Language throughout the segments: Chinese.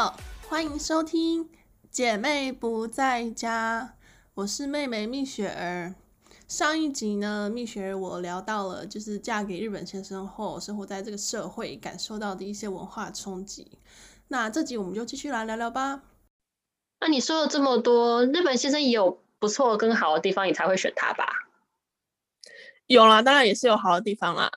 好，欢迎收听姐妹不在家，我是妹妹蜜雪儿。上一集呢，蜜雪儿我聊到了，就是嫁给日本先生后，生活在这个社会感受到的一些文化冲击。那这集我们就继续来聊聊吧。那你说了这么多，日本先生也有不错跟好的地方，你才会选他吧？有啦，当然也是有好的地方啦。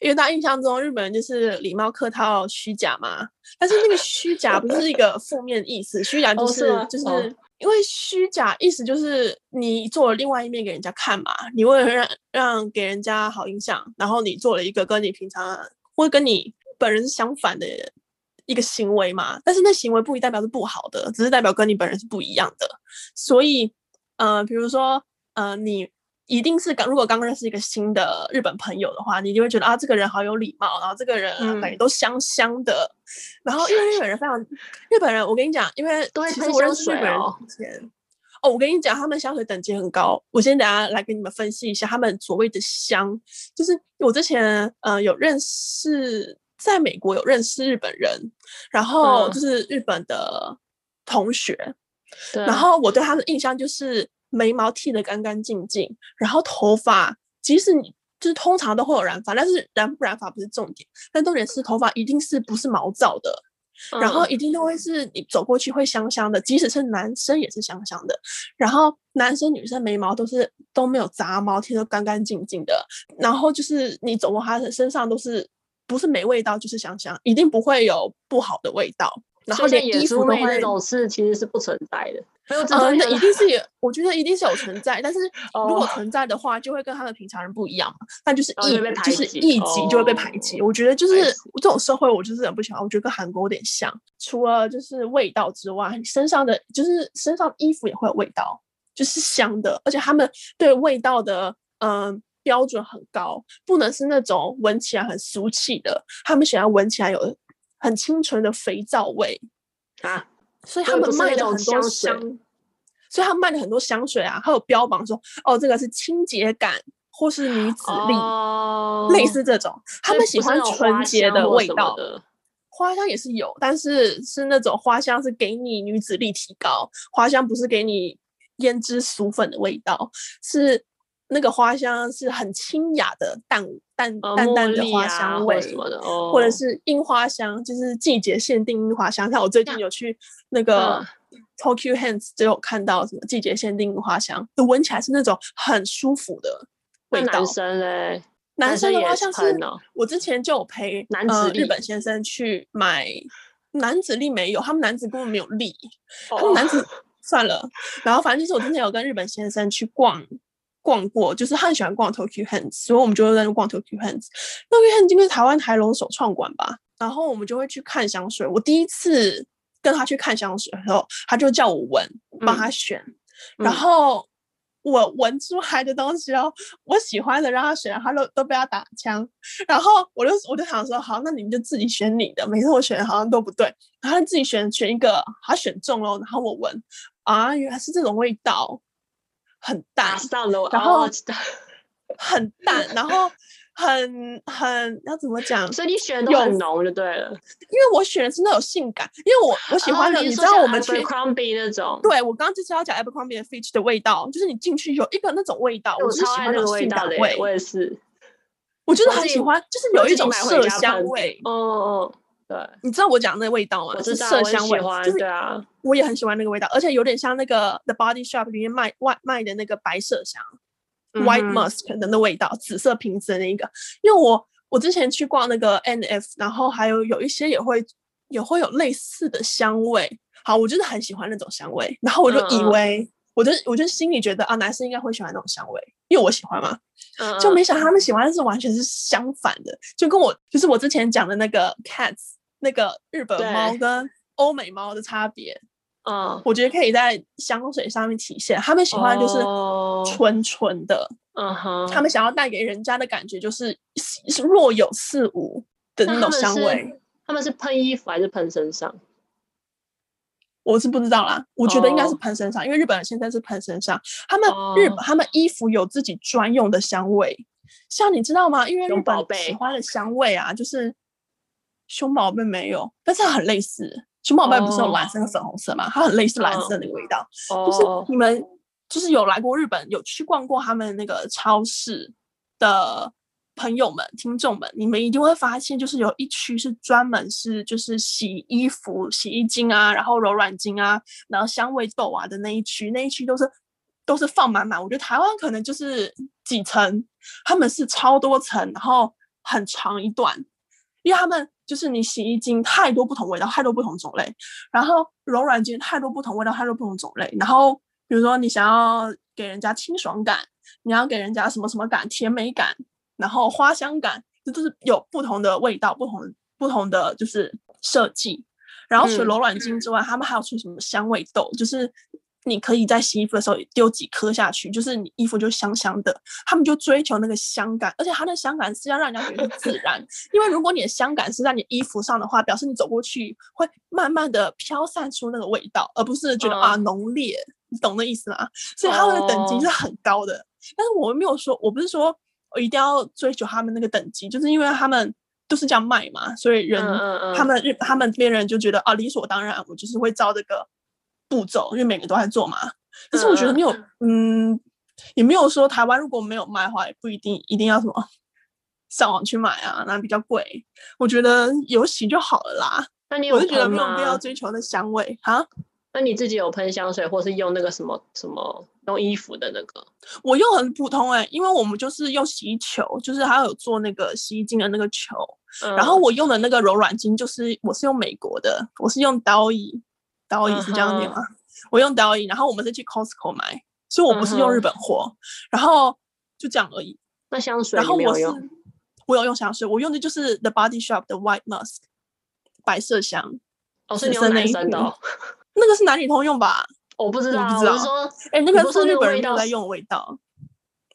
因为大家印象中日本人就是礼貌、客套、虚假嘛，但是那个虚假不是一个负面意思，虚假就是、就是因为虚假意思就是你做了另外一面给人家看嘛，你为了让让给人家好印象，然后你做了一个跟你平常会跟你本人相反的一个行为嘛，但是那行为不一代表是不好的，只是代表跟你本人是不一样的，所以呃，比如说呃你。一定是刚，如果刚认识一个新的日本朋友的话，你就会觉得啊，这个人好有礼貌，然后这个人感觉都香香的。嗯、然后因为 日本人非常，日本人我跟你讲，因为其实我认识日本人之前，哦，我跟你讲，他们香水等级很高。我先等下来给你们分析一下他们所谓的香，就是我之前呃有认识，在美国有认识日本人，然后就是日本的同学，嗯、然后我对他的印象就是。眉毛剃得干干净净，然后头发，即使你就是通常都会有染发，但是染不染发不是重点，但重点是头发一定是不是毛躁的，嗯、然后一定都会是你走过去会香香的，即使是男生也是香香的，然后男生女生眉毛都是都没有杂毛，剃得干干净净的，然后就是你走过他的身上都是不是没味道就是香香，一定不会有不好的味道。然后连衣服都会那种事其实是不存在的，呃，那一定是有，我觉得一定是有存在，但是如果存在的话，就会跟他们平常人不一样嘛，那就是异，就是异己就会被排挤。我觉得就是这种社会，我就是很不喜欢。我觉得跟韩国有点像，除了就是味道之外，身上的就是身上衣服也会有味道，就是香的，而且他们对味道的嗯标准很高，不能是那种闻起来很俗气的，他们喜欢闻起来有。很清纯的肥皂味啊，所以他们卖的很多香，所以他们卖的很多香水啊，还有标榜说哦，这个是清洁感或是女子力，哦、类似这种，他们喜欢纯洁的味道的。花香也是有，但是是那种花香是给你女子力提高，花香不是给你胭脂俗粉的味道，是。那个花香是很清雅的淡淡淡淡的花香味，什么的，或者是樱花香，就是季节限定樱花香。像我最近有去那个 Tokyo Hands，就有看到什么季节限定樱花香，就闻起来是那种很舒服的味道。男生嘞，男生的话像是，我之前就有陪男子日本先生去买男子力没有，他们男子根本没有力，他们男子算了。然后反正就是我之前有跟日本先生去逛。逛过，就是他很喜欢逛 Tokyo Hands，所以我们就会在那逛 Tokyo Hands。Tokyo Hands 应该是台湾台龙首创馆吧，然后我们就会去看香水。我第一次跟他去看香水的时候，他就叫我闻，帮他选，嗯、然后我闻出来的东西哦，我喜欢的让他选，他都都被他打枪。然后我就我就想说，好，那你们就自己选你的。每次我选的好像都不对，然后他自己选选一个，他选中了，然后我闻，啊，原来是这种味道。很淡，然后 很淡，然后很很要怎么讲？所以你选的都很浓就对了。因为我选的是那种性感，因为我我喜欢的，哦、你，知道我们去 Abercrombie 那种。对，我刚刚就是要讲 Abercrombie Fitch 的味道，就是你进去有一个那种味道，我是喜欢那种性感味。我也是，我就是很喜欢，就是有一种麝香味。哦哦。对，你知道我讲的那个味道吗？我是麝香味，就是对啊，我也很喜欢那个味道，而且有点像那个 The Body Shop 里面卖外卖的那个白麝香、嗯、（White Musk） 的那味道，紫色瓶子的那一个。因为我我之前去逛那个 NF，然后还有有一些也会也会有类似的香味。好，我就是很喜欢那种香味，然后我就以为，嗯、我就我就心里觉得啊，男生应该会喜欢那种香味，因为我喜欢嘛。嗯、就没想到他们喜欢的是完全是相反的，就跟我就是我之前讲的那个 Cats。那个日本猫跟欧美猫的差别，嗯，我觉得可以在香水上面体现。他们喜欢就是纯纯的，嗯哼，他们想要带给人家的感觉就是是若有似无的那种香味。他们是喷衣服还是喷身上？我是不知道啦，我觉得应该是喷身上，因为日本人现在是喷身上。他们日本他们衣服有自己专用的香味，像你知道吗？因为日本喜欢的香味啊，就是。熊宝贝没有，但是很类似。熊宝贝不是有蓝色和粉红色吗？它很类似蓝色那个味道。就是你们就是有来过日本，有去逛过他们那个超市的朋友们、听众们，你们一定会发现，就是有一区是专门是就是洗衣服、洗衣精啊，然后柔软精啊，然后香味豆啊的那一区，那一区都是都是放满满。我觉得台湾可能就是几层，他们是超多层，然后很长一段。因为他们就是你洗衣精太多不同味道，太多不同种类，然后柔软精太多不同味道，太多不同种类，然后比如说你想要给人家清爽感，你要给人家什么什么感，甜美感，然后花香感，这都是有不同的味道，不同不同的就是设计。然后除了柔软精之外，嗯、他们还有出什么香味豆，就是。你可以在洗衣服的时候丢几颗下去，就是你衣服就香香的。他们就追求那个香感，而且它的香感是要让人家觉得自然。因为如果你的香感是在你衣服上的话，表示你走过去会慢慢的飘散出那个味道，而不是觉得、嗯、啊浓烈。你懂那意思吗？所以他们的等级是很高的。哦、但是我们没有说，我不是说我一定要追求他们那个等级，就是因为他们都是这样卖嘛，所以人、嗯嗯、他们日他们这边人就觉得啊理所当然，我就是会照这个。步骤，因为每个都在做嘛。但是我觉得没有，嗯，嗯，也没有说台湾如果没有卖的话，也不一定一定要什么上网去买啊，那比较贵。我觉得有洗就好了啦。那你有觉得没有必要追求那香味哈。那你自己有喷香水，或是用那个什么什么用衣服的那个？我用很普通哎、欸，因为我们就是用洗衣球，就是还有做那个洗衣精的那个球。嗯、然后我用的那个柔软精，就是我是用美国的，我是用刀椅。导引是这样念吗？Uh huh. 我用导引，然后我们是去 Costco 买，所以我不是用日本货，uh huh. 然后就这样而已。那香水，然后我是我有用香水，我用的就是 The Body Shop 的 White Musk 白色香，哦，是用男生的，那个是男女通用吧？我不知道，我不知道。说，哎，那个是日本人都在用的味道，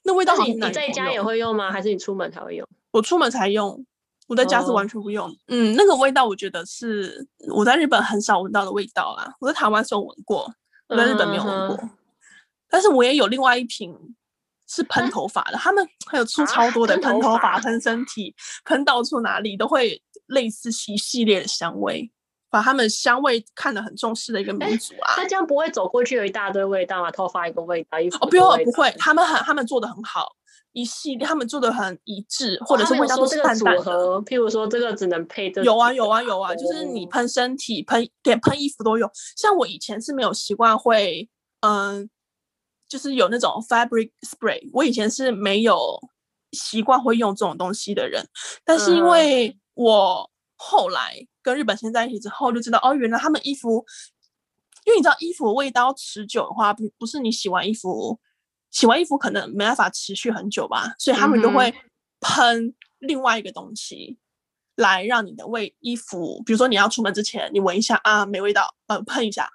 那味道你你在家也会用吗？还是你出门才会用？我出门才用。我在家是完全不用，oh. 嗯，那个味道我觉得是我在日本很少闻到的味道啦。我在台湾是有闻过，我在日本没有闻过。Uh. 但是我也有另外一瓶是喷头发的，uh. 他们还有出超多的喷头发、喷身体、喷到处哪里都会类似一系列的香味，把他们香味看得很重视的一个民族啊。他这样不会走过去有一大堆味道吗？头发一个味道，衣服哦，不用，不会，他们很他们做的很好。一系列他们做的很一致，或者是味道都是淡淡的。譬如说，这个只能配这个。有啊有啊有啊，就是你喷身体、喷连喷衣服都有。像我以前是没有习惯会，嗯，就是有那种 fabric spray，我以前是没有习惯会用这种东西的人。但是因为我后来跟日本先生在一起之后，就知道哦，原来他们衣服，因为你知道衣服味道持久的话，不不是你洗完衣服。洗完衣服可能没办法持续很久吧，所以他们就会喷另外一个东西，来让你的味衣服，比如说你要出门之前，你闻一下啊，没味道，呃，喷一下，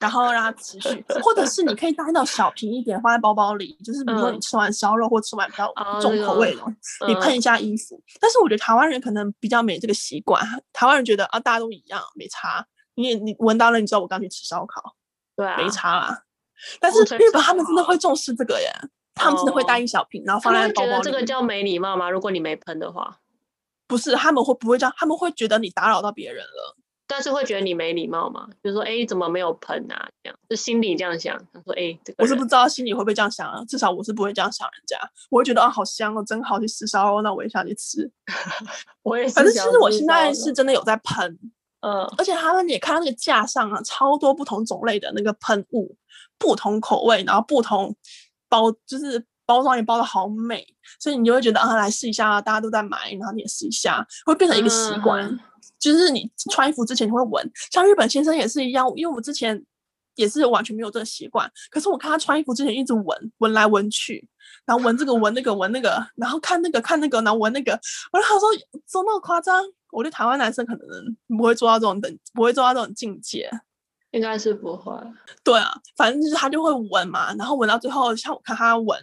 然后让它持续，或者是你可以带到小瓶一点，放在包包里，就是比如说你吃完烧肉或吃完比较重口味的，你喷一下衣服。但是我觉得台湾人可能比较没这个习惯，台湾人觉得啊，大家都一样，没差。你你闻到了，你知道我刚去吃烧烤，对啊，没差啦。但是日本他们真的会重视这个耶，他们真的会带一小瓶，然后放在包包里。觉得这个叫没礼貌吗？如果你没喷的话，不是，他们会不会这样？他们会觉得你打扰到别人了，但是会觉得你没礼貌嘛？就是说，哎，怎么没有喷啊？这样就心里这样想，他说，哎，这个我是不知道心里会不会这样想啊。至少我是不会这样想人家，我会觉得啊，好香哦，真好，去吃烧肉，那我也想去吃。我也是。反正其实我现在是真的有在喷。嗯，而且他们也看到那个架上啊，超多不同种类的那个喷雾，不同口味，然后不同包，就是包装也包的好美，所以你就会觉得啊，来试一下，大家都在买，然后你也试一下，会变成一个习惯。嗯、就是你穿衣服之前你会闻，像日本先生也是一样，因为我之前也是完全没有这个习惯，可是我看他穿衣服之前一直闻，闻来闻去，然后闻这个闻那个闻那个，然后看那个看那个，然后闻那个，我就想说，怎么那么夸张？我觉得台湾男生可能不会做到这种等，不会做到这种境界，应该是不会。对啊，反正就是他就会闻嘛，然后闻到最后，像我看他闻，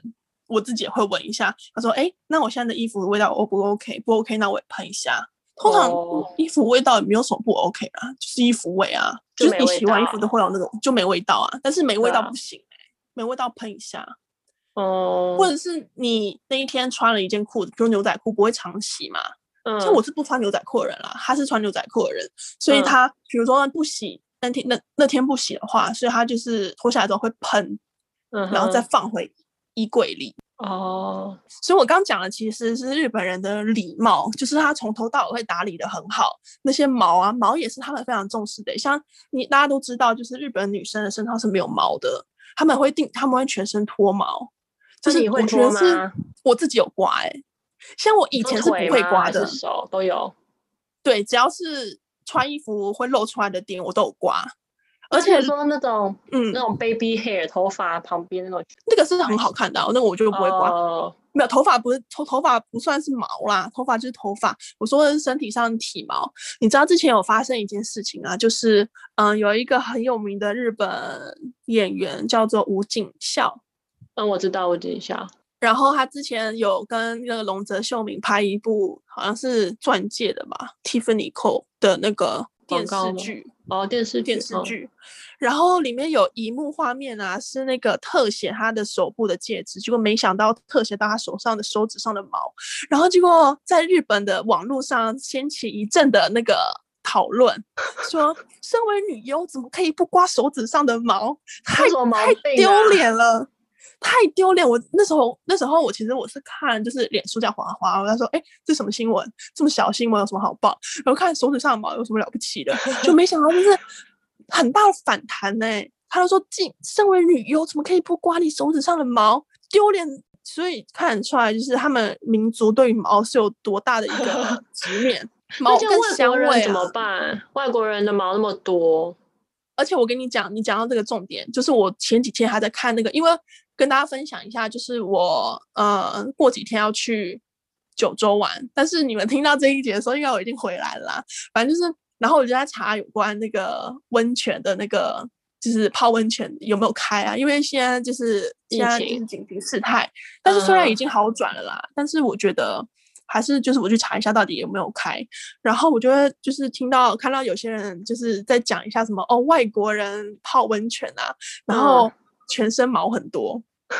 我自己也会闻一下。他说：“哎，那我现在的衣服的味道 O 不 OK？不 OK，那我也喷一下。通常衣服味道也没有什么不 OK 啊，就是衣服味啊，就，就是你洗完衣服都会有那种就没味道啊。但是没味道不行，欸，没味道喷一下。哦，或者是你那一天穿了一件裤子，比如牛仔裤，不会常洗嘛。”嗯，像我是不穿牛仔裤的人啦，他是穿牛仔裤的人，所以他比如说不洗那天那那天不洗的话，所以他就是脱下来之后会喷，嗯，然后再放回衣柜里。哦，所以我刚讲的其实是日本人的礼貌，就是他从头到尾会打理得很好。那些毛啊，毛也是他们非常重视的。像你大家都知道，就是日本女生的身上是没有毛的，他们会定，他们会全身脱毛。就是你会脱吗？我自己有刮哎、欸，像我以前是不会刮的，手都有。对，只要是穿衣服会露出来的点，我都有刮。而且说那种，嗯，那种 baby hair 头发旁边那种，那个是很好看的，那个我就不会刮。哦、没有头发不是头头发不算是毛啦，头发就是头发。我说的是身体上的体毛。你知道之前有发生一件事情啊，就是嗯，有一个很有名的日本演员叫做吴景孝。嗯，我知道吴景孝。然后他之前有跟那个龙泽秀明拍一部好像是钻戒的吧，Tiffany Co 的那个电视剧。哦，电视电视剧，然后里面有一幕画面啊，是那个特写他的手部的戒指，结果没想到特写到他手上的手指上的毛，然后结果在日本的网络上掀起一阵的那个讨论，说身为女优怎么可以不刮手指上的毛，太太丢脸了。太丢脸！我那时候那时候我其实我是看就是脸书这样滑滑，我在说，哎、欸，这什么新闻？这么小新闻有什么好报？然后看手指上的毛有什么了不起的？就没想到就是很大的反弹呢、欸。他就说，进身为女优怎么可以不刮你手指上的毛？丢脸！所以看得出来就是他们民族对于毛是有多大的一个 执念。毛跟香味、啊、怎么办？外国人的毛那么多。而且我跟你讲，你讲到这个重点，就是我前几天还在看那个，因为跟大家分享一下，就是我呃过几天要去九州玩，但是你们听到这一节的时候，应该我已经回来了啦。反正就是，然后我就在查有关那个温泉的那个，就是泡温泉有没有开啊？因为现在就是现在是紧急事态，但是虽然已经好转了啦，嗯、但是我觉得。还是就是我去查一下到底有没有开，然后我觉得就是听到看到有些人就是在讲一下什么哦，外国人泡温泉啊，然后全身毛很多，嗯、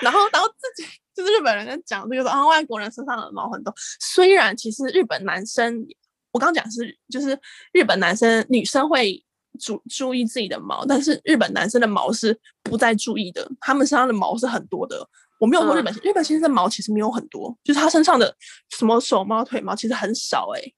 然后然后自己就是日本人在讲这个说啊，外国人身上的毛很多，虽然其实日本男生我刚讲是就是日本男生女生会注注意自己的毛，但是日本男生的毛是不再注意的，他们身上的毛是很多的。我没有说日本，嗯、日本先生的毛其实没有很多，就是他身上的什么手毛、腿毛其实很少哎、欸。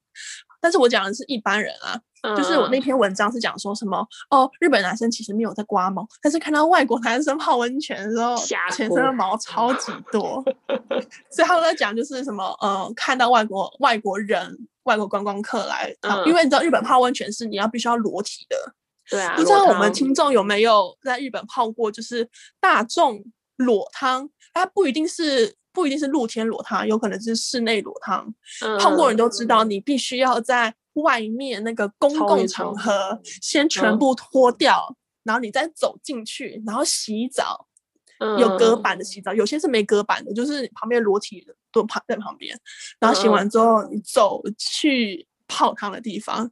但是我讲的是一般人啊，嗯、就是我那篇文章是讲说什么哦，日本男生其实没有在刮毛，但是看到外国男生泡温泉的时候，全身的毛超级多，所以他们在讲就是什么呃，看到外国外国人、外国观光客来，嗯、因为你知道日本泡温泉是你要必须要裸体的，对啊，不知道我们听众有没有在日本泡过，就是大众裸汤。它不一定是不一定是露天裸汤，有可能是室内裸汤。嗯、泡过人都知道，你必须要在外面那个公共场合先全部脱掉，嗯、然后你再走进去，然后洗澡。嗯、有隔板的洗澡，有些是没隔板的，就是旁边裸体的都旁在旁边，然后洗完之后你走去泡汤的地方。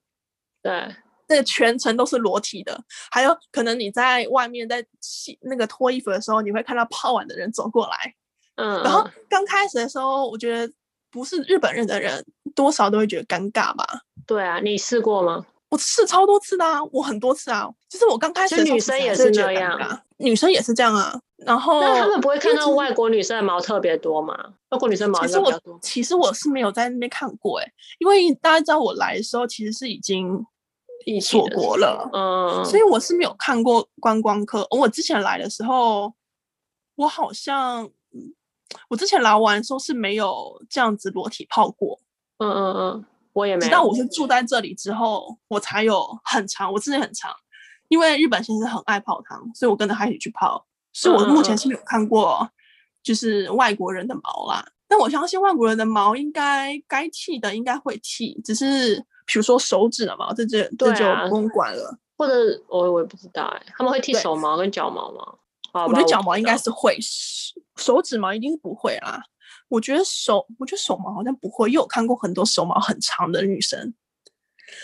对。那个全程都是裸体的，还有可能你在外面在洗那个脱衣服的时候，你会看到泡完的人走过来，嗯，然后刚开始的时候，我觉得不是日本人的人多少都会觉得尴尬吧？对啊，你试过吗？我试超多次的啊，我很多次啊，就是我刚开始女生也是这样，女生也是这样啊。然后那他们不会看到外国女生的毛特别多吗？外国女生毛特别多。其实我其实我是没有在那边看过哎、欸，因为大家知道我来的时候其实是已经。锁国了，嗯，所以我是没有看过观光客。我之前来的时候，我好像，我之前来玩的时候是没有这样子裸体泡过，嗯嗯嗯，我也没有。直到我是住在这里之后，我才有很长，我之前很长，因为日本先生很爱泡汤，所以我跟着他一起去泡。所以我目前是没有看过，就是外国人的毛啦。但我相信外国人的毛应该该剃的应该会剃，只是。比如说手指的毛，这这这就不用管了。啊、或者我我也不知道哎、欸，他们会剃手毛跟脚毛吗？我觉得脚毛应该是会，手指毛一定是不会啦。我觉得手，我觉得手毛好像不会，因为我看过很多手毛很长的女生。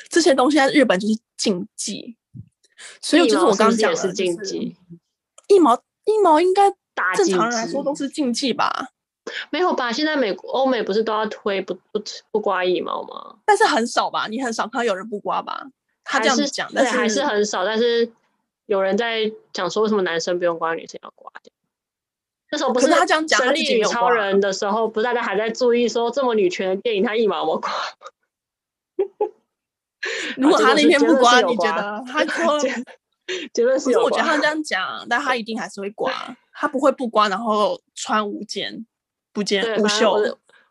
这些东西在日本就是禁忌，所以就是我刚刚讲的是禁忌。一毛一毛应该正常人来说都是禁忌吧？没有吧？现在美国、欧美不是都要推不不不刮腋毛吗？但是很少吧？你很少看到有人不刮吧？他这样子讲，但是还是很少。但是有人在讲说，为什么男生不用刮，女生要刮？那时候不是他这样讲，神力女超人的时候，不是大家还在注意说这么女权的电影，他一毛有没刮？如果他那天不刮，你觉得 他说结论是？我觉得他这样讲，但他一定还是会刮，他不会不刮，然后穿无肩。不见无袖，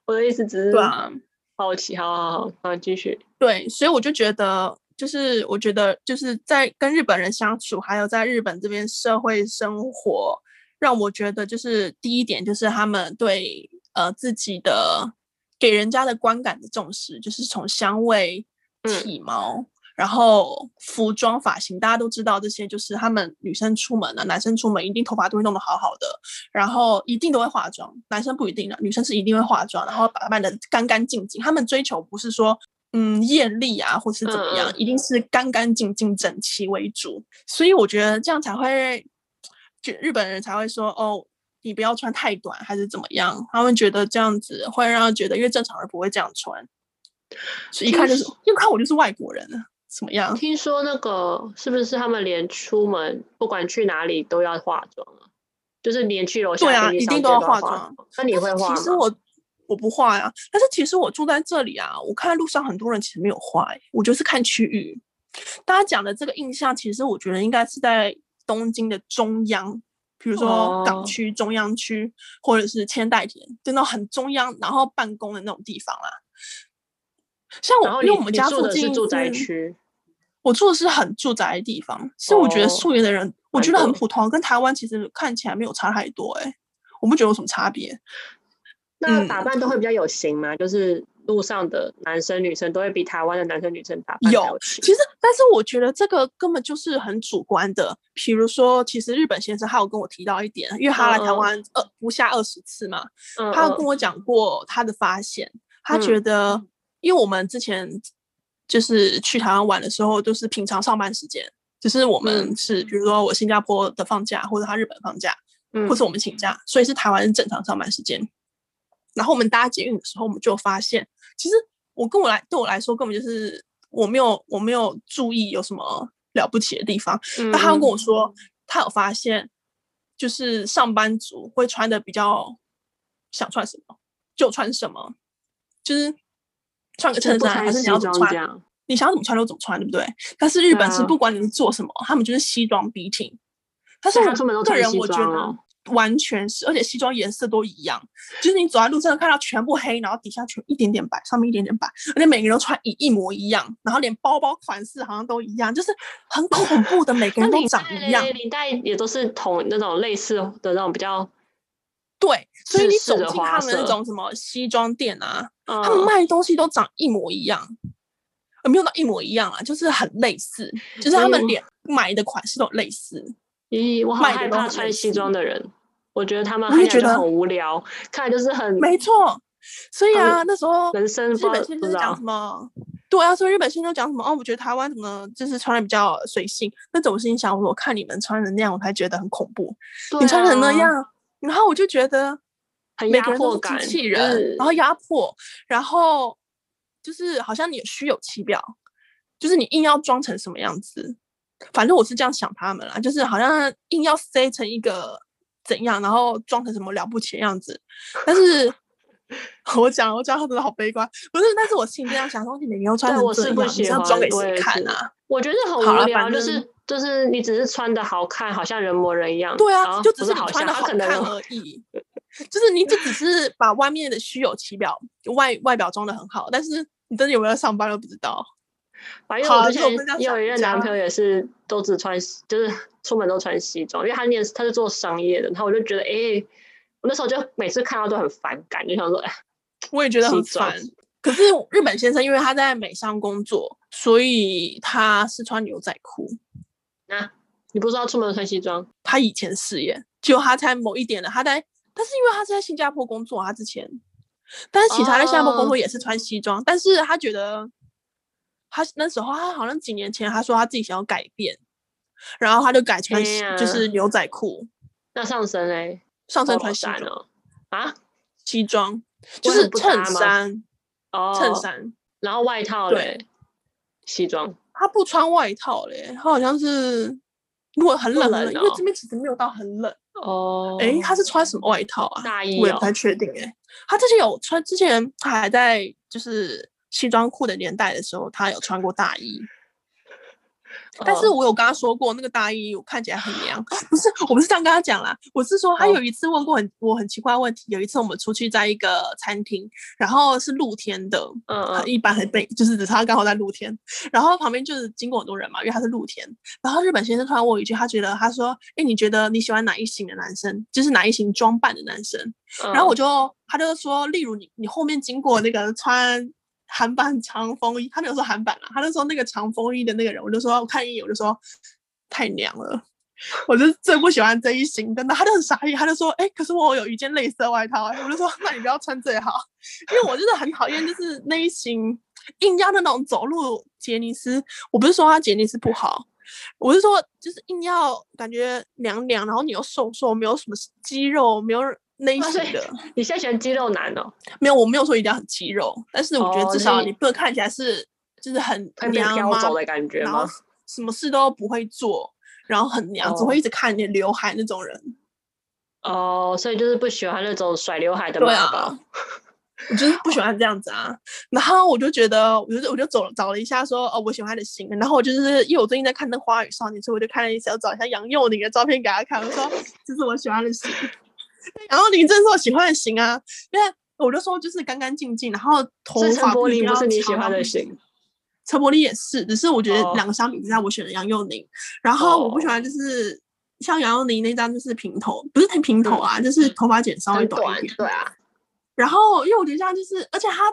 我的意思只是对啊，好奇，好好好，好继续。对，所以我就觉得，就是我觉得，就是在跟日本人相处，还有在日本这边社会生活，让我觉得，就是第一点，就是他们对呃自己的给人家的观感的重视，就是从香味、体毛。嗯然后服装发型，大家都知道这些，就是他们女生出门啊，男生出门一定头发都会弄得好好的，然后一定都会化妆，男生不一定的，女生是一定会化妆，然后打扮得干干净净。他们追求不是说嗯艳丽啊，或是怎么样，嗯、一定是干干净净、整齐为主。所以我觉得这样才会，就日本人才会说哦，你不要穿太短，还是怎么样？他们觉得这样子会让人觉得，因为正常人不会这样穿，所以一看就是，一看我就是外国人了。怎么样？听说那个是不是他们连出门不管去哪里都要化妆啊？就是连去楼下对啊，一定都要化妆。那你会化吗？其实我我不化呀，但是其实我住在这里啊，我看路上很多人其实没有化，我就是看区域。大家讲的这个印象，其实我觉得应该是在东京的中央，比如说港区、中央区，或者是千代田，就那种很中央，然后办公的那种地方啦。像我，因为我们家附近是住宅区。我住的是很住宅的地方，所以我觉得素颜的人，我觉得很普通，跟台湾其实看起来没有差太多，欸，哎，我不觉得有什么差别。那打扮都会比较有型吗？嗯、就是路上的男生女生都会比台湾的男生女生打扮有，其实，但是我觉得这个根本就是很主观的。比如说，其实日本先生他有跟我提到一点，因为他来台湾二不下二十次嘛，嗯、他有跟我讲过他的发现，嗯、他觉得，因为我们之前。就是去台湾玩的时候，都是平常上班时间，只、就是我们是，嗯、比如说我新加坡的放假，或者他日本放假，嗯、或是我们请假，所以是台湾是正常上班时间。然后我们搭捷运的时候，我们就发现，其实我跟我来对我来说，根本就是我没有我没有注意有什么了不起的地方。那、嗯、他跟我说，他有发现，就是上班族会穿的比较想穿什么就穿什么，就是。穿个衬衫还是你要怎么穿？你想要怎么穿就怎么穿，对不对？但是日本是不管你是做什么，啊、他们就是西装笔挺。但是我个人我觉得完全是，而且西装颜色都一样，就是你走在路上看到全部黑，然后底下全一点点白，上面一点点白，而且每个人都穿一一模一样，然后连包包款式好像都一样，就是很恐怖的，每个人都长一样。领带也都是同那种类似的那种比较。对，所以你走进他们那种什么西装店啊，他们卖的东西都长一模一样，呃，没有到一模一样啊，就是很类似，就是他们连买的款式都类似。咦，我好害怕穿西装的人，我觉得他们还觉得很无聊，看来就是很没错。所以啊，那时候人生日本先生讲什么？对啊，所以日本先生讲什么？哦，我觉得台湾怎么就是穿的比较随性。那种心想，我看你们穿的那样，我才觉得很恐怖。你穿成那样。然后我就觉得，很压迫感，机器人，然后压迫，然后就是好像你虚有其表，就是你硬要装成什么样子，反正我是这样想他们啦，就是好像硬要塞成一个怎样，然后装成什么了不起的样子。但是 我讲，我讲他真的好悲观，不是？但是我心里这样想，东西你没有穿成这样，你要装给谁看啊？我觉得很无聊，就是。就是你只是穿的好看，好像人模人样。对啊，就只是你穿的好看而已。就是你就只是把外面的虚有其表，外外表装的很好，但是你真的有没有上班都不知道。反正我之前有一任男朋友也是都只穿，就是出门都穿西装，因为他念他是做商业的，然后我就觉得，哎、欸，我那时候就每次看到都很反感，就想说，哎，我也觉得很烦。可是日本先生因为他在美商工作，所以他是穿牛仔裤。啊，你不知道出门穿西装？他以前是耶，就他在某一点的，他在，但是因为他是在新加坡工作，他之前，但是其实他在新加坡工作也是穿西装，哦、但是他觉得，他那时候他好像几年前他说他自己想要改变，然后他就改穿就是牛仔裤。那上身嘞？上身穿西装啊？西装，就是衬衫，哦，衬衫，然后外套嘞，西装。他不穿外套嘞，他好像是如果很冷因为这边其实没有到很冷哦。哎，他是穿什么外套啊？大衣、哦，我也不太确定哎。他之前有穿，之前他还在就是西装裤的年代的时候，他有穿过大衣。但是我有跟他说过，那个大衣我看起来很娘，不是，我不是这样跟他讲啦，我是说他有一次问过很我很奇怪的问题，有一次我们出去在一个餐厅，然后是露天的，嗯嗯，一般很被，就是他刚好在露天，然后旁边就是经过很多人嘛，因为他是露天，然后日本先生突然问我一句，他觉得他说，哎、欸，你觉得你喜欢哪一型的男生，就是哪一型装扮的男生？然后我就他就说，例如你你后面经过那个穿。韩版长风衣，他没有说韩版啦，他就说那个长风衣的那个人，我就说我看一眼，我就说太娘了，我就最不喜欢这一型真的。他就很傻眼，他就说，哎、可是我有一件类似的外套，我就说那你不要穿最好，因为我真的很讨厌就是那一型硬要那种走路杰尼斯，我不是说他杰尼斯不好，我是说就是硬要感觉凉凉，然后你又瘦瘦，没有什么肌肉，没有。类型的，你现在喜欢肌肉男哦？没有，我没有说一定要很肌肉，但是我觉得至少你不能看起来是就是很娘吗的感觉吗？什么事都不会做，然后很娘，只会一直看你的刘海那种人。哦，所以就是不喜欢那种甩刘海的妈宝。对啊，我就是不喜欢这样子啊。然后我就觉得，我就我就走找了一下说，说哦，我喜欢他的型。然后我就是因为我最近在看那《花儿少年》，所以我就看了一下，我找一下杨佑宁的照片给他看。我说这是我喜欢的型。然后林正是我喜欢的型啊，因为我就说就是干干净净，然后头发不是你喜欢的型，陈柏霖也是，只是我觉得两个相比之下，我选了杨佑宁。然后我不喜欢就是像杨佑宁那张就是平头，不是太平头啊，就是头发剪稍微短一点。对啊。然后因为我觉得这样就是，而且他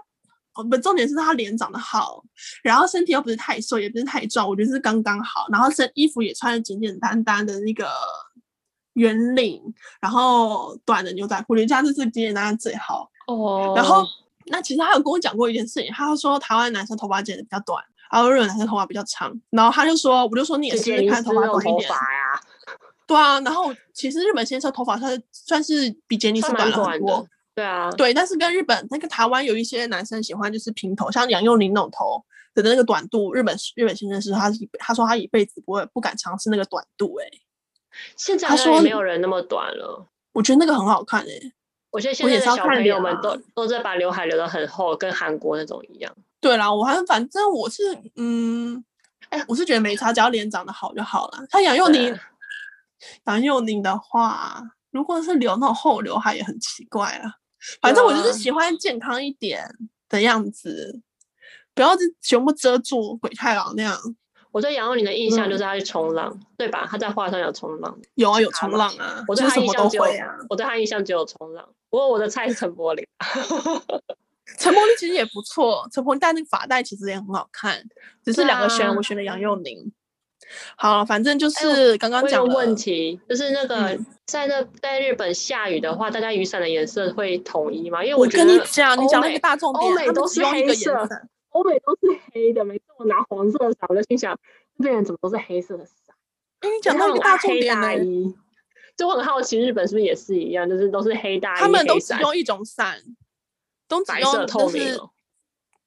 不重点是他脸长得好，然后身体又不是太瘦，也不是太壮，我觉得是刚刚好。然后身衣服也穿的简简单单的那个。圆领，然后短的牛仔裤，我觉得这是简简单单最好。哦、oh.。然后，那其实他有跟我讲过一件事情，他说台湾男生头发剪的比较短，然后日本男生头发比较长。然后他就说，我就说你也是看头发短一点。对啊，然后其实日本先生头发算算是比杰尼斯短了很多。对啊。对，但是跟日本那个台湾有一些男生喜欢就是平头，像杨佑宁那种头的那个短度，日本日本先生是他他说他一辈子不会不敢尝试那个短度、欸，哎。现在他说没有人那么短了，我觉得那个很好看诶、欸。我觉得现在的小朋友们都都在把刘海留得很厚，跟韩国那种一样。对啦，我还反正我是嗯，哎，我是觉得没差，只要脸长得好就好了。他杨佑宁，杨佑宁的话，如果是留那种厚刘海也很奇怪啊。反正我就是喜欢健康一点的样子，不要是全部遮住鬼太郎那样。我对杨佑宁的印象就是他去冲浪、嗯，对吧？他在画上有冲浪，有啊，有冲浪啊。我对他印象只有，我对他印象只有冲浪。不过我的菜是陈柏霖，陈柏霖其实也不错，陈柏霖戴那个发带其实也很好看。只是两个选，我选了杨佑宁。好，反正就是刚刚讲的问题，就是那个、嗯、在那在日本下雨的话，大家雨伞的颜色会统一吗？因为我，我跟你讲，你讲那个大重点，欧美都是黑色。欧美都是黑的，每次我拿黄色的伞，我就心想，这边人怎么都是黑色的伞？哎，你讲到一个大重点大衣，就我很好奇，日本是不是也是一样，就是都是黑大衣，他们都只用一种伞，都只用、就是、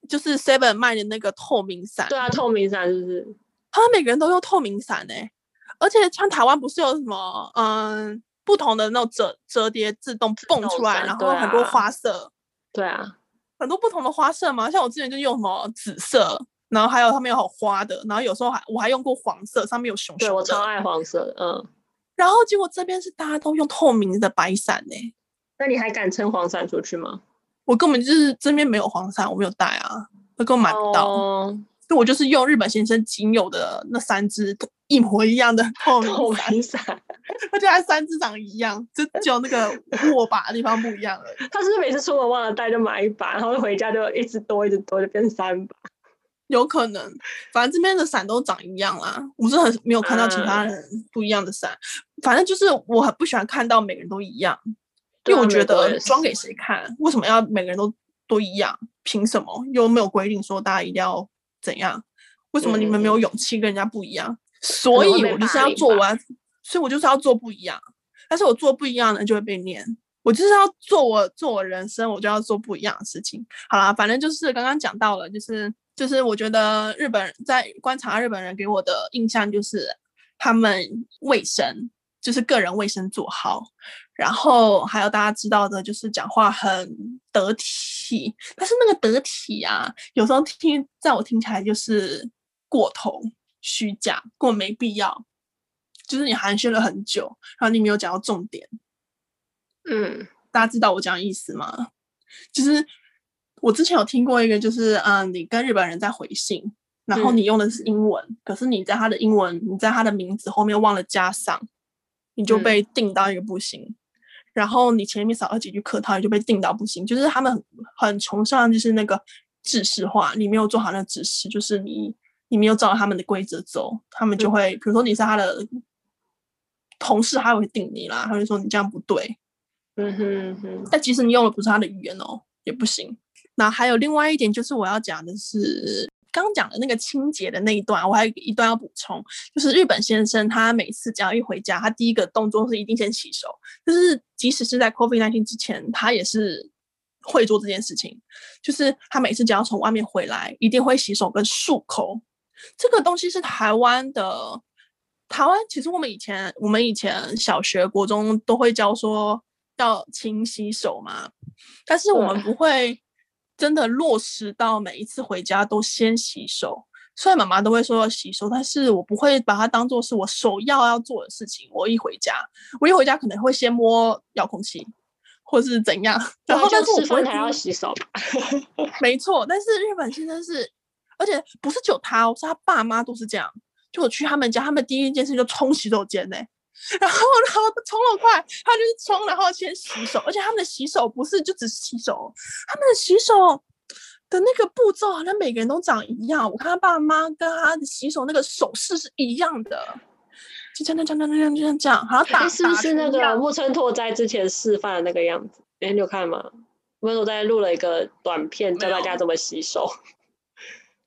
就是 Seven 卖的那个透明伞。对啊，透明伞是不是？他们每个人都用透明伞哎，而且像台湾不是有什么嗯不同的那种折折叠自动蹦出来，然后很多花色。对啊。很多不同的花色嘛，像我之前就用什么紫色，然后还有他们有好花的，然后有时候还我还用过黄色，上面有熊熊的。对，我超爱黄色的，嗯。然后结果这边是大家都用透明的白伞呢、欸，那你还敢撑黄伞出去吗？我根本就是这边没有黄伞，我没有带啊，我根本买不到。Oh. 我就是用日本先生仅有的那三支一模一样的 透明伞，而且还三只长一样，就只有那个 握把的地方不一样而已。他是不是每次出门忘了带就买一把，然后回家就一直多一直多就变三把？有可能，反正这边的伞都长一样啦。我是很没有看到其他人不一样的伞，嗯，反正就是我很不喜欢看到每个人都一样，因为我觉得装给谁看？为什么要每个人都都一样？凭什么？又没有规定说大家一定要。怎样？为什么你们没有勇气跟人家不一样？嗯、所以我就是要做完，所以我就是要做不一样。但是我做不一样的就会被念，我就是要做我做我人生，我就要做不一样的事情。好啦，反正就是刚刚讲到了，就是就是我觉得日本人在观察日本人给我的印象就是他们卫生，就是个人卫生做好，然后还有大家知道的就是讲话很得体，但是那个得体啊，有时候听在我听起来就是过头、虚假、过没必要，就是你寒暄了很久，然后你没有讲到重点。嗯，大家知道我讲的意思吗？就是我之前有听过一个，就是嗯，你跟日本人在回信，然后你用的是英文，嗯、可是你在他的英文，你在他的名字后面忘了加上，你就被定到一个不行。嗯、然后你前面少了几句客套，你就被定到不行。就是他们很，很崇尚就是那个制式化，你没有做好那个指示，就是你你没有照他们的规则走，他们就会，嗯、比如说你是他的同事，他会定你啦，他会说你这样不对。嗯哼哼，但即使你用的不是他的语言哦，也不行。那还有另外一点，就是我要讲的是刚讲的那个清洁的那一段，我还有一段要补充，就是日本先生他每次只要一回家，他第一个动作是一定先洗手。就是即使是在 COVID-19 之前，他也是会做这件事情。就是他每次只要从外面回来，一定会洗手跟漱口。这个东西是台湾的，台湾其实我们以前我们以前小学、国中都会教说。要勤洗手嘛，但是我们不会真的落实到每一次回家都先洗手。虽然妈妈都会说要洗手，但是我不会把它当做是我首要要做的事情。我一回家，我一回家可能会先摸遥控器，或是怎样。然后但是我不会还要洗手。没错，但是日本先生是，而且不是只有他，是他爸妈都是这样。就我去他们家，他们第一件事就冲洗手间呢。然后，然后冲了快，他就是冲，然后先洗手，而且他们的洗手不是就只是洗手，他们的洗手的那个步骤好像每个人都长一样。我看他爸妈跟他的洗手那个手势是一样的，就这样这样这样这样这样，好像打是不是那个木村拓哉之前示范的那个样子？哎，你有看吗？木村拓哉录了一个短片教大家怎么洗手，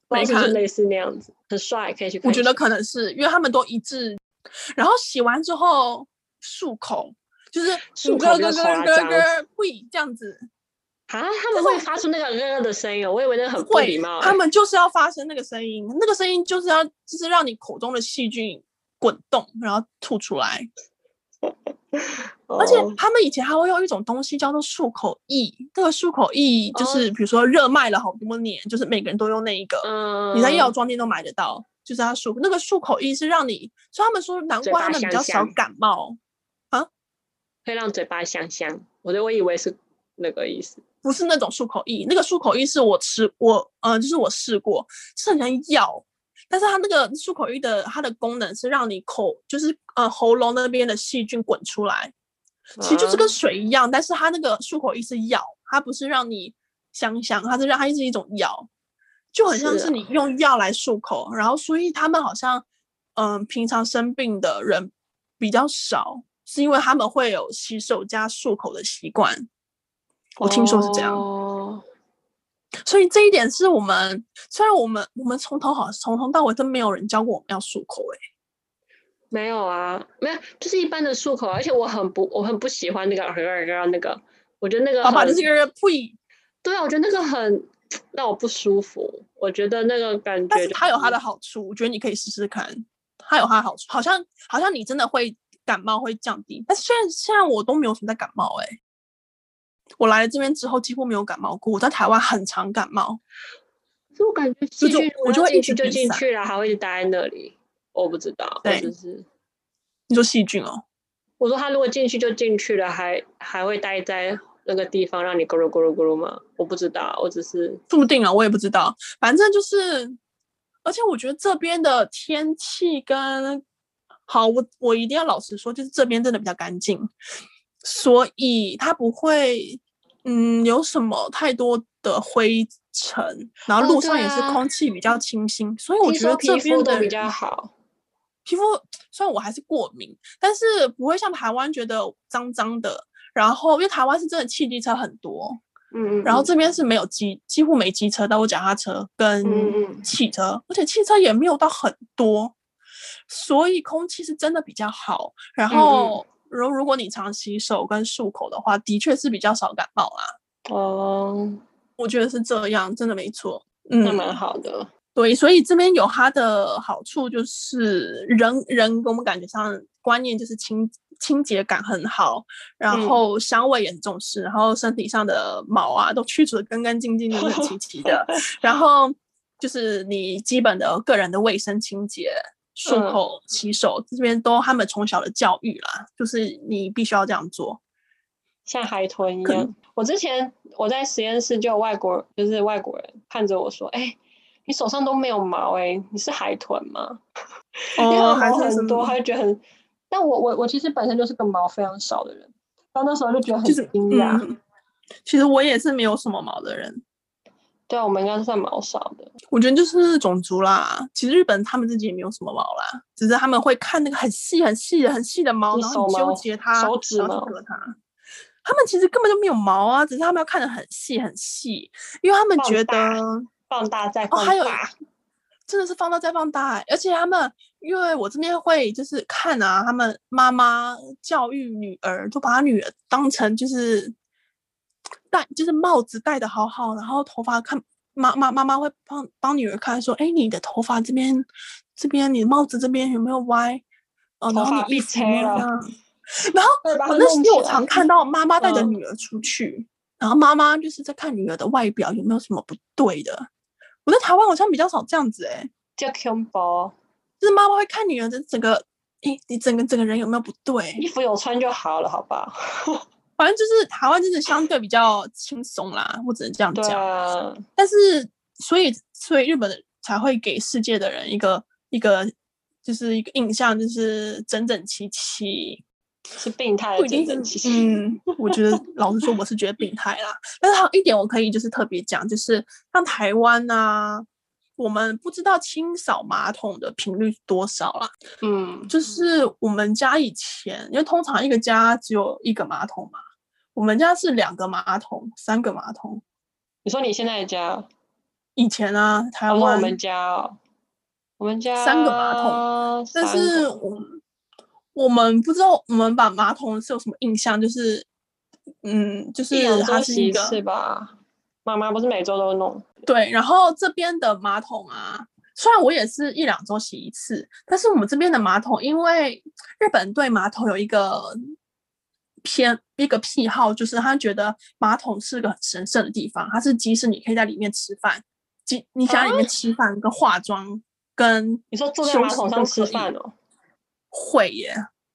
没看是类似那样子，很帅，可以去看。我觉得可能是因为他们都一致。然后洗完之后漱口，就是漱咯咯咯咯咯，会这样子啊？他们会发出那个咯咯的声音，我以为那很不礼貌。他们就是要发生那个声音，那个声音就是要就是让你口中的细菌滚动，然后吐出来。而且他们以前还会用一种东西叫做漱口液，这个漱口液就是比如说热卖了好多年，就是每个人都用那一个，你在药妆店都买得到。就是它漱那个漱口液是让你，所以他们说难怪他们比较少感冒啊，会让嘴巴香香。我觉得我以为是那个意思，不是那种漱口液，那个漱口液是我吃我嗯、呃，就是我试过，是很像药，但是它那个漱口液的它的功能是让你口就是呃喉咙那边的细菌滚出来，其实就是跟水一样，嗯、但是它那个漱口液是药，它不是让你香香，它是让它是一种药。就很像是你用药来漱口，啊、然后所以他们好像，嗯、呃，平常生病的人比较少，是因为他们会有洗手加漱口的习惯。我听说是这样，哦、所以这一点是我们虽然我们我们从头好从头到尾都没有人教过我们要漱口、欸，哎，没有啊，没有，就是一般的漱口，而且我很不我很不喜欢那个那个，我觉得那个，爸爸就是个呸，对啊，我觉得那个很。让我不舒服，我觉得那个感觉，但是它有它的好处，我觉得你可以试试看，它有它的好处，好像好像你真的会感冒会降低，但是现在现在我都没有什么在感冒哎、欸，我来了这边之后几乎没有感冒过，我在台湾很常感冒，可是我感觉细菌我就会一直就进去了，还会一直待在那里，我不知道，对，就是你说细菌哦，我说他如果进去就进去了，还还会待在。那个地方让你咕噜咕噜咕噜吗？我不知道，我只是说不定啊，我也不知道。反正就是，而且我觉得这边的天气跟好，我我一定要老实说，就是这边真的比较干净，所以它不会嗯有什么太多的灰尘，然后路上也是空气比较清新，哦啊、所以我觉得这边的比较好。皮肤虽然我还是过敏，但是不会像台湾觉得脏脏的。然后，因为台湾是真的汽机车很多，嗯，然后这边是没有机，几乎没机车，但我脚踏车跟汽车，嗯、而且汽车也没有到很多，所以空气是真的比较好。然后，如如果你常洗手跟漱口的话，的确是比较少感冒啦。哦，我觉得是这样，真的没错。嗯，那蛮好的。对，所以这边有它的好处，就是人人给我们感觉上观念就是清清洁感很好，然后香味也很重视，然后身体上的毛啊都去除的干干净净整、整 齐齐的，然后就是你基本的个人的卫生清洁。漱口、洗手，这边都他们从小的教育啦，就是你必须要这样做，像海豚一样。我之前我在实验室就有外国，就是外国人看着我说：“哎、欸，你手上都没有毛、欸，哎，你是海豚吗？” 哦，还是很多，他就觉得很。但我我我其实本身就是个毛非常少的人，然后那时候就觉得很惊讶、嗯。其实我也是没有什么毛的人。对啊，我们应该是算毛少的。我觉得就是种族啦。其实日本他们自己也没有什么毛啦，只是他们会看那个很细、很细的、很细的毛，然后纠结它，手指毛它。他们其实根本就没有毛啊，只是他们要看得很细、很细，因为他们觉得放大再放大，哦，还有真的是放大再放大。而且他们因为我这边会就是看啊，他们妈妈教育女儿，就把她女儿当成就是。戴就是帽子戴的好好，然后头发看妈妈妈妈会帮帮女儿看说，哎，你的头发这边这边，你帽子这边有没有歪？哦，然后你衣服没有这样。然后我那时候我常看到妈妈带着女儿出去，嗯、然后妈妈就是在看女儿的外表有没有什么不对的。我在台湾好像比较少这样子哎，叫 combo，就是妈妈会看女儿的整个，哎，你整个整个人有没有不对？衣服有穿就好了，好吧？反正就是台湾就是相对比较轻松啦，我只能这样讲。啊、但是所以所以日本才会给世界的人一个一个就是一个印象，就是整整齐齐，是病态的整整齐齐。嗯，我觉得 老实说，我是觉得病态啦。但是还有一点我可以就是特别讲，就是像台湾啊，我们不知道清扫马桶的频率多少啦。嗯，就是我们家以前，因为通常一个家只有一个马桶嘛。我们家是两个马桶，三个马桶。你说你现在的家？以前啊，台湾。我们家哦，我们家三个马桶，但是我我们不知道，我们把马桶是有什么印象？就是，嗯，就是它是一个是吧？妈妈不是每周都弄？对，然后这边的马桶啊，虽然我也是一两周洗一次，但是我们这边的马桶，因为日本对马桶有一个。偏一个癖好，就是他觉得马桶是个很神圣的地方，他是即使你可以在里面吃饭，即你想在里面吃饭跟化妆跟你说坐在马桶上吃饭哦，会耶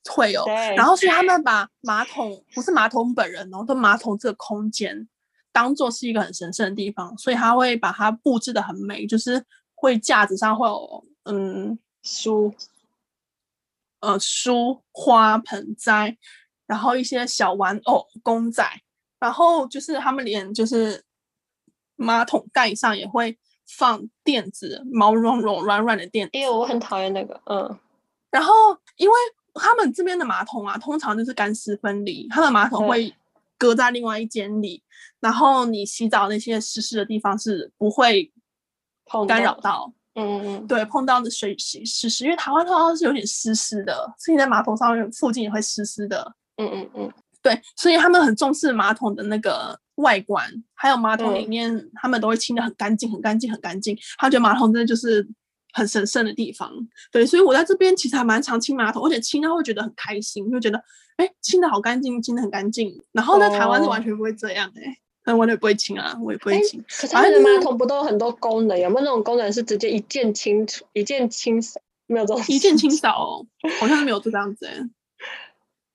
会有，然后所以他们把马桶不是马桶本人哦，跟马桶这个空间当做是一个很神圣的地方，所以他会把它布置的很美，就是会架子上会有嗯书，呃书花盆栽。然后一些小玩偶公仔，然后就是他们连就是马桶盖上也会放垫子，毛茸茸软软的垫子。哎呦，我很讨厌那个，嗯。然后因为他们这边的马桶啊，通常就是干湿分离，他们马桶会搁在另外一间里，嗯、然后你洗澡那些湿湿的地方是不会干扰到。嗯嗯，对，碰到的水洗湿湿，因为台湾通常是有点湿湿的，所以你在马桶上面附近也会湿湿的。嗯嗯嗯，对，所以他们很重视马桶的那个外观，还有马桶里面，嗯、他们都会清的很干净，很干净，很干净。他觉得马桶真的就是很神圣的地方。对，所以我在这边其实还蛮常清马桶，而且清到会觉得很开心，就觉得哎，清的好干净，清的很干净。然后在台湾是完全不会这样哎、欸，那、哦、我也不会清啊，我也不会清。可是他们的马桶不都有很多功能？有没有那种功能是直接一键清除、一键清扫？没有这种一键清扫哦，好像没有这样子哎、欸。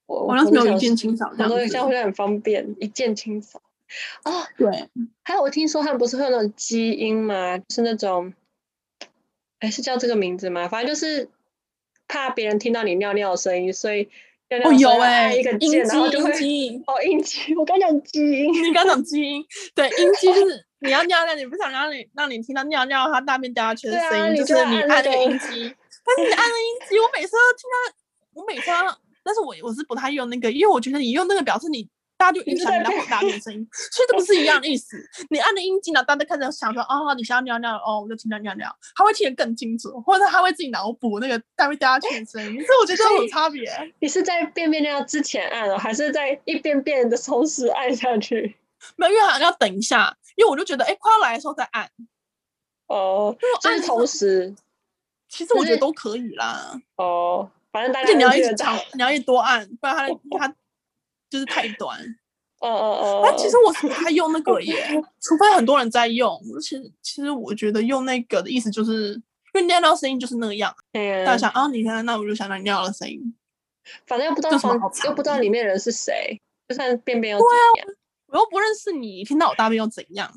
我那时候有一键清扫，这样子，这样会很方便，一键清扫。哦，对，还有我听说他们不是会有那种基因吗？是那种，哎，是叫这个名字吗？反正就是怕别人听到你尿尿的声音，所以尿尿的时候按一个键，然后就会哦，阴基。我刚讲基因，你刚讲基因，对，阴基就是 你要尿尿，你不想让你让你听到尿尿它大便掉下去的声音，就是你按那个阴基。但是你按了阴基，我每次都听到，我每次。但是我我是不太用那个，因为我觉得你用那个表示你大家就一直想听到大便的声音，所以这不是一样的意思。你按的阴茎呢，大家开始想说，哦，你想要尿尿，哦，我就听到尿尿，他会听得更清楚，或者他会自己脑补那个大便掉下去的声音，所以我觉得这有差别。你是在便便尿之前按了，还是在一便便的同时按下去？没有，因为好像要等一下，因为我就觉得，哎，快要来的时候再按。哦，就是同时。其实我觉得都可以啦。哦，反正大家你要一直长，你要一直多按，不然它 它就是太短。哦哦哦。那其实我是不太用那个耶，除非很多人在用。其实其实我觉得用那个的意思就是，因为尿尿声音就是那个样。嗯。大家想啊，你看，那我就想到你尿的声音。反正又不知道又不知道里面人是谁，就算便便又怎样？我又不认识你，听到我大便又怎样？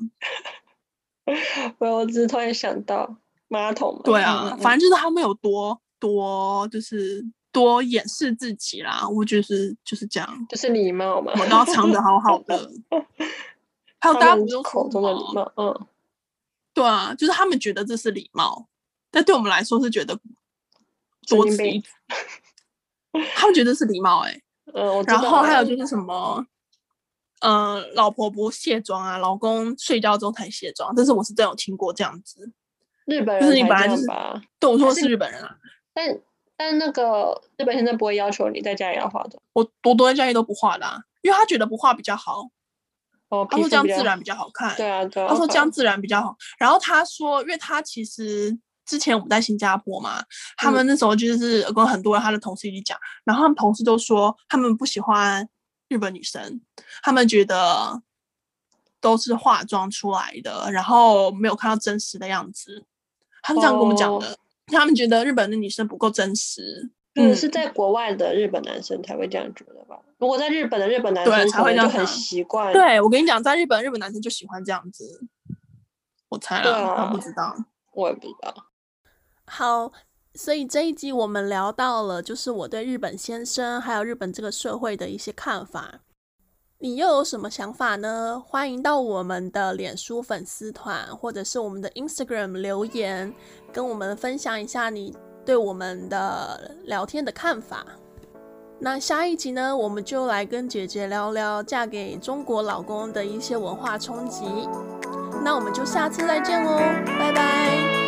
我我只是突然想到。马桶对啊，反正就是他们有多多，就是多掩饰自己啦。我觉得是就是这样，就是礼貌嘛，我都要藏得好好的。还有大家不用口中的礼貌，嗯，对啊，就是他们觉得这是礼貌，但对我们来说是觉得多此一举。他们觉得是礼貌、欸，哎，嗯，然后还有就是什么，嗯、呃，老婆不卸妆啊，老公睡觉之后才卸妆，但是我是真有听过这样子。日本人就是你本来就是对我说是日本人啊，但但那个日本先生不会要求你在家里要化妆，我多多在家里都不化的、啊，因为他觉得不化比较好。哦，他说这样自然比较好看。对啊，对啊。他说这样自然比较好。然后他说，因为他其实之前我们在新加坡嘛，他们那时候就是跟很多人他的同事一起讲，然后他们同事都说他们不喜欢日本女生，他们觉得都是化妆出来的，然后没有看到真实的样子。他们这样跟我们讲的，oh. 他们觉得日本的女生不够真实。嗯，是在国外的日本男生才会这样觉得吧？如果在日本的日本男生才会就很习惯。对，我跟你讲，在日本日本男生就喜欢这样子。我猜了，啊、我不知道，我也不知道。好，所以这一集我们聊到了，就是我对日本先生还有日本这个社会的一些看法。你又有什么想法呢？欢迎到我们的脸书粉丝团，或者是我们的 Instagram 留言，跟我们分享一下你对我们的聊天的看法。那下一集呢，我们就来跟姐姐聊聊嫁给中国老公的一些文化冲击。那我们就下次再见喽，拜拜。